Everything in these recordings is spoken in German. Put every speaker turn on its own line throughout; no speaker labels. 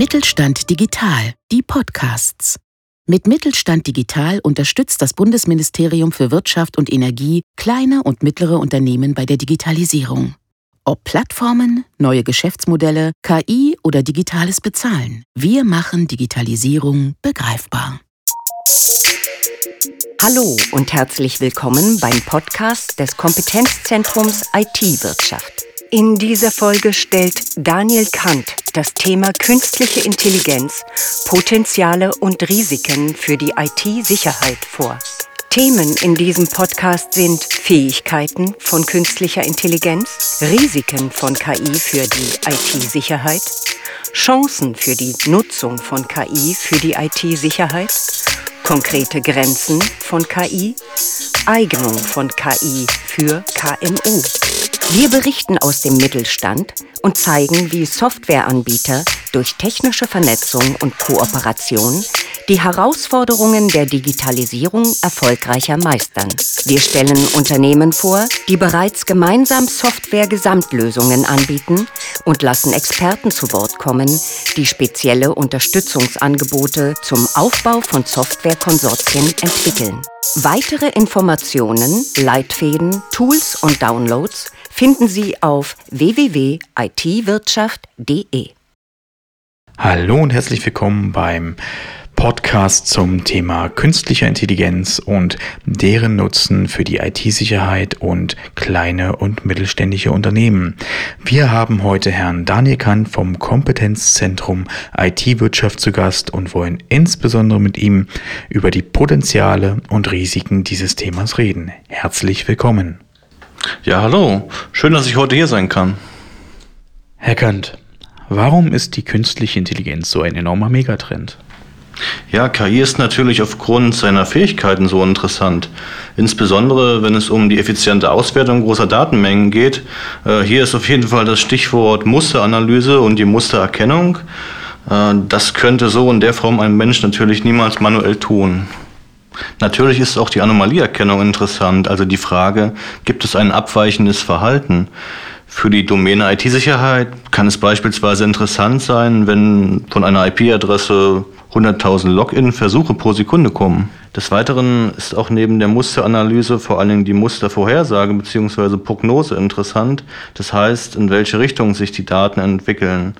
Mittelstand Digital, die Podcasts. Mit Mittelstand Digital unterstützt das Bundesministerium für Wirtschaft und Energie kleine und mittlere Unternehmen bei der Digitalisierung. Ob Plattformen, neue Geschäftsmodelle, KI oder digitales Bezahlen, wir machen Digitalisierung begreifbar.
Hallo und herzlich willkommen beim Podcast des Kompetenzzentrums IT-Wirtschaft. In dieser Folge stellt Daniel Kant das Thema künstliche Intelligenz, Potenziale und Risiken für die IT-Sicherheit vor. Themen in diesem Podcast sind Fähigkeiten von künstlicher Intelligenz, Risiken von KI für die IT-Sicherheit, Chancen für die Nutzung von KI für die IT-Sicherheit, konkrete Grenzen von KI, Eignung von KI für KMU. Wir berichten aus dem Mittelstand und zeigen, wie Softwareanbieter durch technische Vernetzung und Kooperation die Herausforderungen der Digitalisierung erfolgreicher meistern. Wir stellen Unternehmen vor, die bereits gemeinsam Software-Gesamtlösungen anbieten und lassen Experten zu Wort kommen, die spezielle Unterstützungsangebote zum Aufbau von Softwarekonsortien entwickeln. Weitere Informationen, Leitfäden, Tools und Downloads finden Sie auf www.itwirtschaft.de.
Hallo und herzlich willkommen beim Podcast zum Thema künstlicher Intelligenz und deren Nutzen für die IT-Sicherheit und kleine und mittelständische Unternehmen. Wir haben heute Herrn Daniel Kant vom Kompetenzzentrum IT-Wirtschaft zu Gast und wollen insbesondere mit ihm über die Potenziale und Risiken dieses Themas reden. Herzlich willkommen.
Ja, hallo. Schön, dass ich heute hier sein kann.
Herr Kant, warum ist die künstliche Intelligenz so ein enormer Megatrend?
Ja, KI ist natürlich aufgrund seiner Fähigkeiten so interessant. Insbesondere, wenn es um die effiziente Auswertung großer Datenmengen geht. Äh, hier ist auf jeden Fall das Stichwort Musteranalyse und die Mustererkennung. Äh, das könnte so in der Form ein Mensch natürlich niemals manuell tun. Natürlich ist auch die Anomalieerkennung interessant, also die Frage, gibt es ein abweichendes Verhalten? Für die Domäne IT-Sicherheit kann es beispielsweise interessant sein, wenn von einer IP-Adresse 100.000 Login-Versuche pro Sekunde kommen. Des Weiteren ist auch neben der Musteranalyse vor allen Dingen die Mustervorhersage bzw. Prognose interessant. Das heißt, in welche Richtung sich die Daten entwickeln.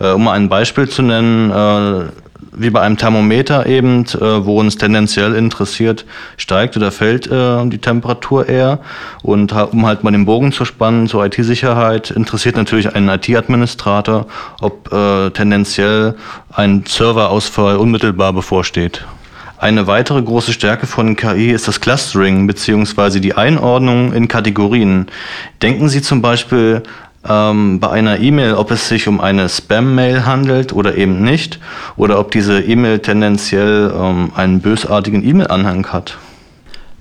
Äh, um ein Beispiel zu nennen, äh, wie bei einem Thermometer eben, äh, wo uns tendenziell interessiert, steigt oder fällt äh, die Temperatur eher. Und um halt mal den Bogen zu spannen zur IT-Sicherheit, interessiert natürlich einen IT-Administrator, ob äh, tendenziell ein Serverausfall unmittelbar bevorsteht. Eine weitere große Stärke von KI ist das Clustering bzw. die Einordnung in Kategorien. Denken Sie zum Beispiel ähm, bei einer E-Mail, ob es sich um eine Spam-Mail handelt oder eben nicht, oder ob diese E-Mail tendenziell ähm, einen bösartigen E-Mail-Anhang hat.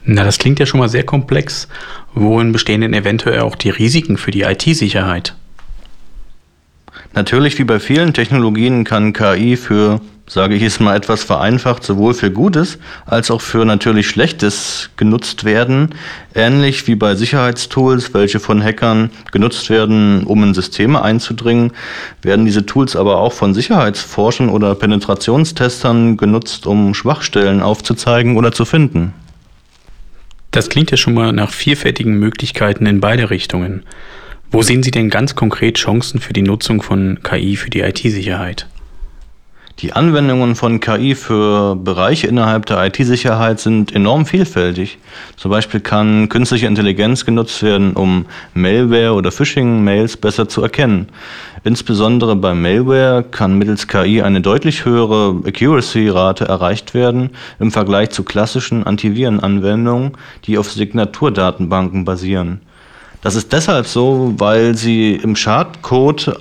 Na, das klingt ja schon mal sehr komplex. Worin bestehen denn eventuell auch die Risiken für die IT-Sicherheit?
Natürlich, wie bei vielen Technologien, kann KI für sage ich es mal etwas vereinfacht, sowohl für Gutes als auch für natürlich Schlechtes genutzt werden. Ähnlich wie bei Sicherheitstools, welche von Hackern genutzt werden, um in Systeme einzudringen, werden diese Tools aber auch von Sicherheitsforschern oder Penetrationstestern genutzt, um Schwachstellen aufzuzeigen oder zu finden.
Das klingt ja schon mal nach vielfältigen Möglichkeiten in beide Richtungen. Wo sehen Sie denn ganz konkret Chancen für die Nutzung von KI für die IT-Sicherheit?
Die Anwendungen von KI für Bereiche innerhalb der IT-Sicherheit sind enorm vielfältig. Zum Beispiel kann künstliche Intelligenz genutzt werden, um Malware oder Phishing-Mails besser zu erkennen. Insbesondere bei Malware kann mittels KI eine deutlich höhere Accuracy-Rate erreicht werden im Vergleich zu klassischen Antiviren-Anwendungen, die auf Signaturdatenbanken basieren. Das ist deshalb so, weil sie im Schadcode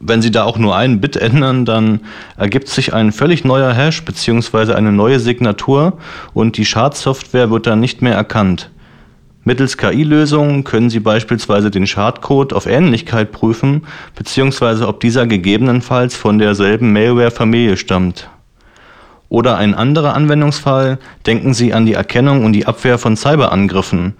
wenn Sie da auch nur einen Bit ändern, dann ergibt sich ein völlig neuer Hash bzw. eine neue Signatur und die Schadsoftware wird dann nicht mehr erkannt. Mittels KI-Lösungen können Sie beispielsweise den Schadcode auf Ähnlichkeit prüfen, beziehungsweise ob dieser gegebenenfalls von derselben Malware-Familie stammt. Oder ein anderer Anwendungsfall, denken Sie an die Erkennung und die Abwehr von Cyberangriffen.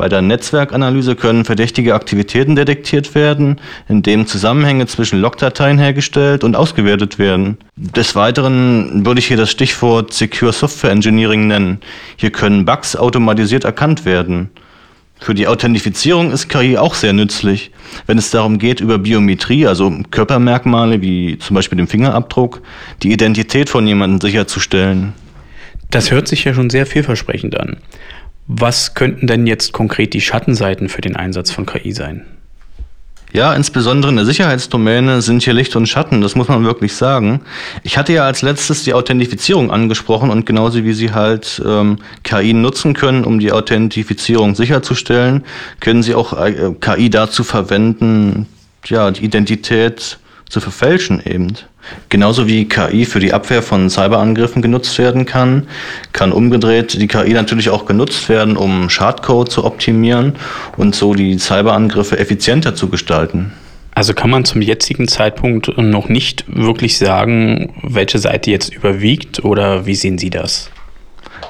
Bei der Netzwerkanalyse können verdächtige Aktivitäten detektiert werden, indem Zusammenhänge zwischen Logdateien hergestellt und ausgewertet werden. Des Weiteren würde ich hier das Stichwort Secure Software Engineering nennen. Hier können Bugs automatisiert erkannt werden. Für die Authentifizierung ist KI auch sehr nützlich, wenn es darum geht, über Biometrie, also Körpermerkmale wie zum Beispiel den Fingerabdruck, die Identität von jemandem sicherzustellen.
Das hört sich ja schon sehr vielversprechend an. Was könnten denn jetzt konkret die Schattenseiten für den Einsatz von KI sein?
Ja, insbesondere in der Sicherheitsdomäne sind hier Licht und Schatten, das muss man wirklich sagen. Ich hatte ja als letztes die Authentifizierung angesprochen und genauso wie Sie halt ähm, KI nutzen können, um die Authentifizierung sicherzustellen, können Sie auch äh, KI dazu verwenden, ja, die Identität zu verfälschen eben. Genauso wie KI für die Abwehr von Cyberangriffen genutzt werden kann, kann umgedreht die KI natürlich auch genutzt werden, um Schadcode zu optimieren und so die Cyberangriffe effizienter zu gestalten.
Also kann man zum jetzigen Zeitpunkt noch nicht wirklich sagen, welche Seite jetzt überwiegt oder wie sehen Sie das?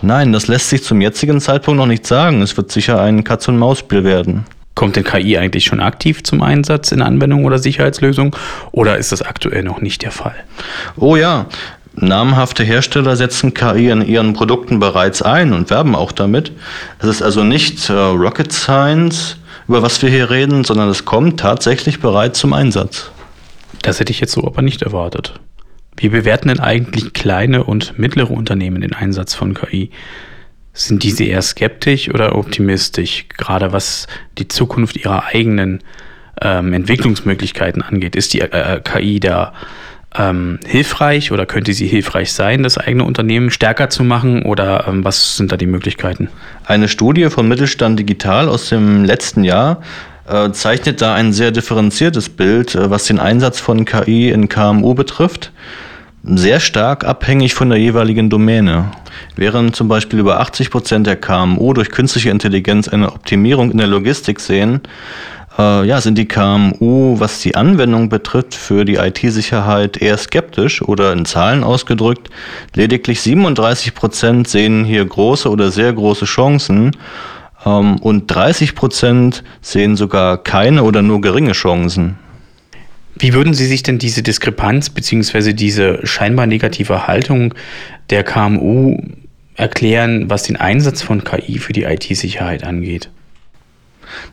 Nein, das lässt sich zum jetzigen Zeitpunkt noch nicht sagen. Es wird sicher ein Katz-und-Maus-Spiel werden.
Kommt denn KI eigentlich schon aktiv zum Einsatz in Anwendungen oder Sicherheitslösungen oder ist das aktuell noch nicht der Fall?
Oh ja, Namhafte Hersteller setzen KI in ihren Produkten bereits ein und werben auch damit. Es ist also nicht äh, Rocket Science, über was wir hier reden, sondern es kommt tatsächlich bereits zum Einsatz.
Das hätte ich jetzt so aber nicht erwartet. Wie bewerten denn eigentlich kleine und mittlere Unternehmen den Einsatz von KI? Sind diese eher skeptisch oder optimistisch, gerade was die Zukunft ihrer eigenen ähm, Entwicklungsmöglichkeiten angeht? Ist die äh, äh KI da ähm, hilfreich oder könnte sie hilfreich sein, das eigene Unternehmen stärker zu machen oder ähm, was sind da die Möglichkeiten?
Eine Studie von Mittelstand Digital aus dem letzten Jahr äh, zeichnet da ein sehr differenziertes Bild, äh, was den Einsatz von KI in KMU betrifft sehr stark abhängig von der jeweiligen Domäne. Während zum Beispiel über 80 Prozent der KMU durch künstliche Intelligenz eine Optimierung in der Logistik sehen, äh, ja, sind die KMU, was die Anwendung betrifft, für die IT-Sicherheit eher skeptisch oder in Zahlen ausgedrückt. Lediglich 37 Prozent sehen hier große oder sehr große Chancen ähm, und 30 Prozent sehen sogar keine oder nur geringe Chancen.
Wie würden Sie sich denn diese Diskrepanz bzw. diese scheinbar negative Haltung der KMU erklären, was den Einsatz von KI für die IT-Sicherheit angeht?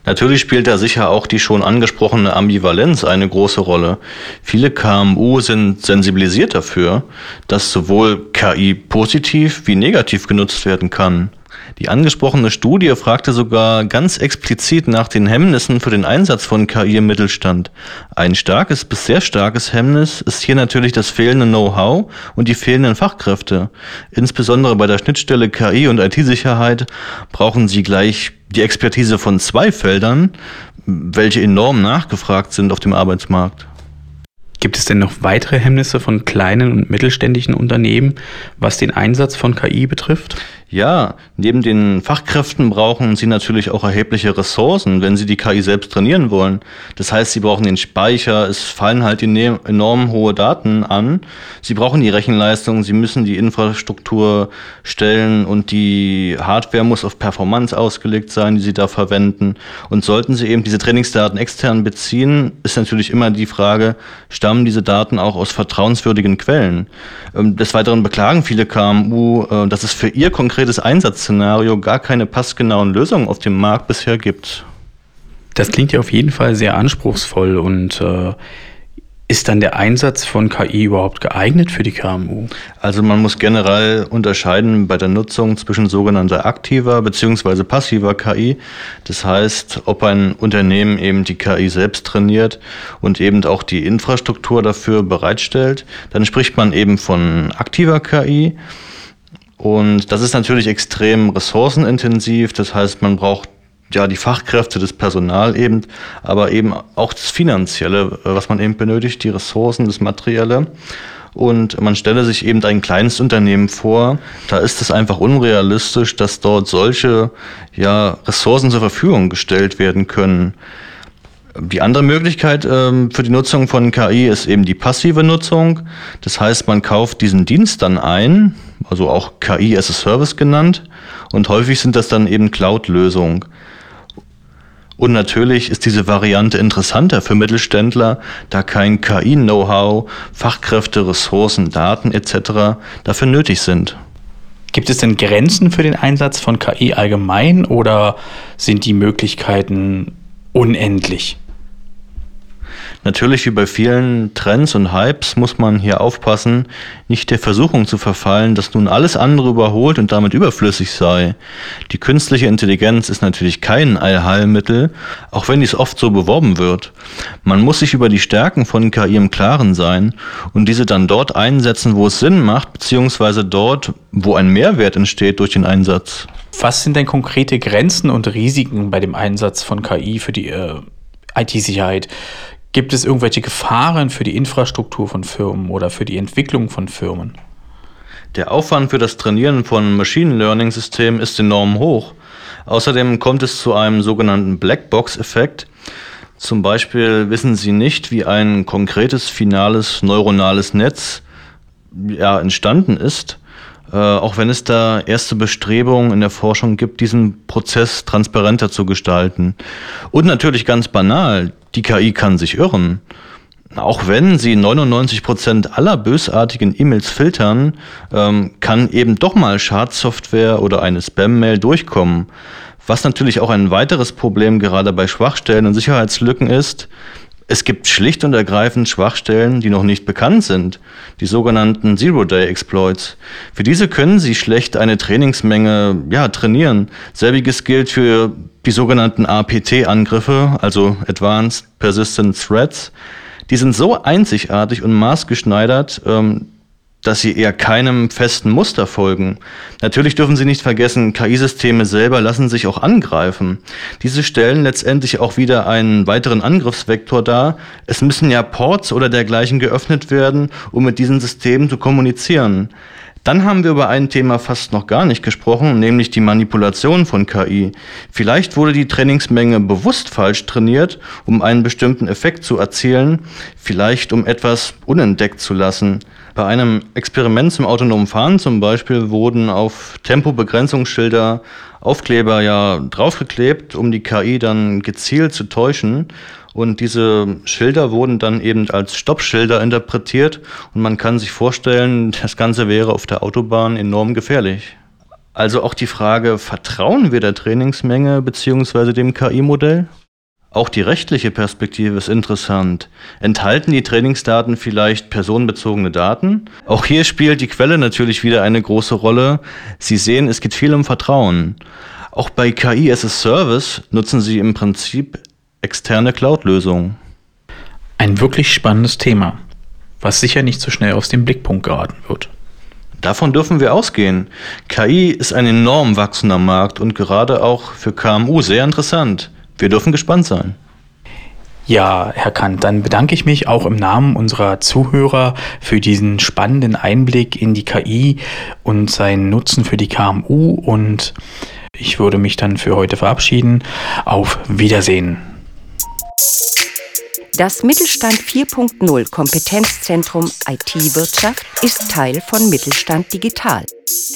Natürlich spielt da sicher auch die schon angesprochene Ambivalenz eine große Rolle. Viele KMU sind sensibilisiert dafür, dass sowohl KI positiv wie negativ genutzt werden kann. Die angesprochene Studie fragte sogar ganz explizit nach den Hemmnissen für den Einsatz von KI im Mittelstand. Ein starkes bis sehr starkes Hemmnis ist hier natürlich das fehlende Know-how und die fehlenden Fachkräfte. Insbesondere bei der Schnittstelle KI und IT-Sicherheit brauchen sie gleich die Expertise von zwei Feldern, welche enorm nachgefragt sind auf dem Arbeitsmarkt.
Gibt es denn noch weitere Hemmnisse von kleinen und mittelständischen Unternehmen, was den Einsatz von KI betrifft?
Ja, neben den Fachkräften brauchen sie natürlich auch erhebliche Ressourcen, wenn sie die KI selbst trainieren wollen. Das heißt, sie brauchen den Speicher, es fallen halt enorm hohe Daten an. Sie brauchen die Rechenleistung, sie müssen die Infrastruktur stellen und die Hardware muss auf Performance ausgelegt sein, die sie da verwenden. Und sollten sie eben diese Trainingsdaten extern beziehen, ist natürlich immer die Frage, stammen diese Daten auch aus vertrauenswürdigen Quellen? Ähm, des Weiteren beklagen viele KMU, äh, dass es für ihr konkretes konkretes Einsatzszenario gar keine passgenauen Lösungen auf dem Markt bisher gibt.
Das klingt ja auf jeden Fall sehr anspruchsvoll und äh, ist dann der Einsatz von KI überhaupt geeignet für die KMU?
Also man muss generell unterscheiden bei der Nutzung zwischen sogenannter aktiver bzw. passiver KI. Das heißt, ob ein Unternehmen eben die KI selbst trainiert und eben auch die Infrastruktur dafür bereitstellt, dann spricht man eben von aktiver KI. Und das ist natürlich extrem ressourcenintensiv. Das heißt, man braucht ja die Fachkräfte, das Personal eben, aber eben auch das Finanzielle, was man eben benötigt, die Ressourcen, das Materielle. Und man stelle sich eben ein kleines Unternehmen vor, da ist es einfach unrealistisch, dass dort solche ja, Ressourcen zur Verfügung gestellt werden können. Die andere Möglichkeit ähm, für die Nutzung von KI ist eben die passive Nutzung. Das heißt, man kauft diesen Dienst dann ein, also auch KI as a Service genannt. Und häufig sind das dann eben Cloud-Lösungen. Und natürlich ist diese Variante interessanter für Mittelständler, da kein KI-Know-how, Fachkräfte, Ressourcen, Daten etc. dafür nötig sind.
Gibt es denn Grenzen für den Einsatz von KI allgemein oder sind die Möglichkeiten unendlich?
Natürlich wie bei vielen Trends und Hypes muss man hier aufpassen, nicht der Versuchung zu verfallen, dass nun alles andere überholt und damit überflüssig sei. Die künstliche Intelligenz ist natürlich kein Allheilmittel, auch wenn dies oft so beworben wird. Man muss sich über die Stärken von KI im Klaren sein und diese dann dort einsetzen, wo es Sinn macht, beziehungsweise dort, wo ein Mehrwert entsteht durch den Einsatz.
Was sind denn konkrete Grenzen und Risiken bei dem Einsatz von KI für die äh, IT-Sicherheit? Gibt es irgendwelche Gefahren für die Infrastruktur von Firmen oder für die Entwicklung von Firmen?
Der Aufwand für das Trainieren von Machine Learning Systemen ist enorm hoch. Außerdem kommt es zu einem sogenannten Blackbox-Effekt. Zum Beispiel wissen Sie nicht, wie ein konkretes finales neuronales Netz ja, entstanden ist, äh, auch wenn es da erste Bestrebungen in der Forschung gibt, diesen Prozess transparenter zu gestalten. Und natürlich ganz banal, die KI kann sich irren. Auch wenn sie 99 Prozent aller bösartigen E-Mails filtern, ähm, kann eben doch mal Schadsoftware oder eine Spam-Mail durchkommen. Was natürlich auch ein weiteres Problem gerade bei Schwachstellen und Sicherheitslücken ist, es gibt schlicht und ergreifend Schwachstellen, die noch nicht bekannt sind, die sogenannten Zero-Day-Exploits. Für diese können Sie schlecht eine Trainingsmenge ja, trainieren. Selbiges gilt für die sogenannten APT-Angriffe, also Advanced Persistent Threats. Die sind so einzigartig und maßgeschneidert, ähm, dass sie eher keinem festen Muster folgen. Natürlich dürfen Sie nicht vergessen, KI-Systeme selber lassen sich auch angreifen. Diese stellen letztendlich auch wieder einen weiteren Angriffsvektor dar. Es müssen ja Ports oder dergleichen geöffnet werden, um mit diesen Systemen zu kommunizieren. Dann haben wir über ein Thema fast noch gar nicht gesprochen, nämlich die Manipulation von KI. Vielleicht wurde die Trainingsmenge bewusst falsch trainiert, um einen bestimmten Effekt zu erzielen, vielleicht um etwas unentdeckt zu lassen. Bei einem Experiment zum autonomen Fahren zum Beispiel wurden auf Tempobegrenzungsschilder Aufkleber ja draufgeklebt, um die KI dann gezielt zu täuschen. Und diese Schilder wurden dann eben als Stoppschilder interpretiert. Und man kann sich vorstellen, das Ganze wäre auf der Autobahn enorm gefährlich. Also auch die Frage, vertrauen wir der Trainingsmenge bzw. dem KI-Modell? Auch die rechtliche Perspektive ist interessant. Enthalten die Trainingsdaten vielleicht personenbezogene Daten? Auch hier spielt die Quelle natürlich wieder eine große Rolle. Sie sehen, es geht viel um Vertrauen. Auch bei KI as a Service nutzen Sie im Prinzip externe Cloud-Lösungen.
Ein wirklich spannendes Thema, was sicher nicht so schnell aus dem Blickpunkt geraten wird.
Davon dürfen wir ausgehen. KI ist ein enorm wachsender Markt und gerade auch für KMU sehr interessant. Wir dürfen gespannt sein.
Ja, Herr Kant, dann bedanke ich mich auch im Namen unserer Zuhörer für diesen spannenden Einblick in die KI und seinen Nutzen für die KMU und ich würde mich dann für heute verabschieden. Auf Wiedersehen.
Das Mittelstand 4.0 Kompetenzzentrum IT-Wirtschaft ist Teil von Mittelstand Digital.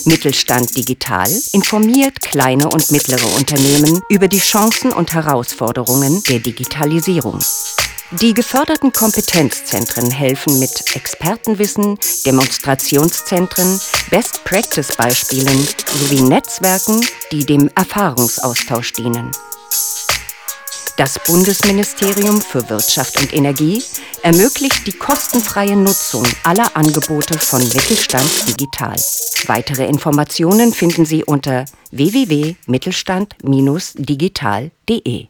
Mittelstand Digital informiert kleine und mittlere Unternehmen über die Chancen und Herausforderungen der Digitalisierung. Die geförderten Kompetenzzentren helfen mit Expertenwissen, Demonstrationszentren, Best-Practice-Beispielen sowie Netzwerken, die dem Erfahrungsaustausch dienen. Das Bundesministerium für Wirtschaft und Energie ermöglicht die kostenfreie Nutzung aller Angebote von Mittelstand Digital. Weitere Informationen finden Sie unter www.mittelstand-digital.de.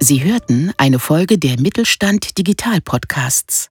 Sie hörten eine Folge der Mittelstand Digital Podcasts.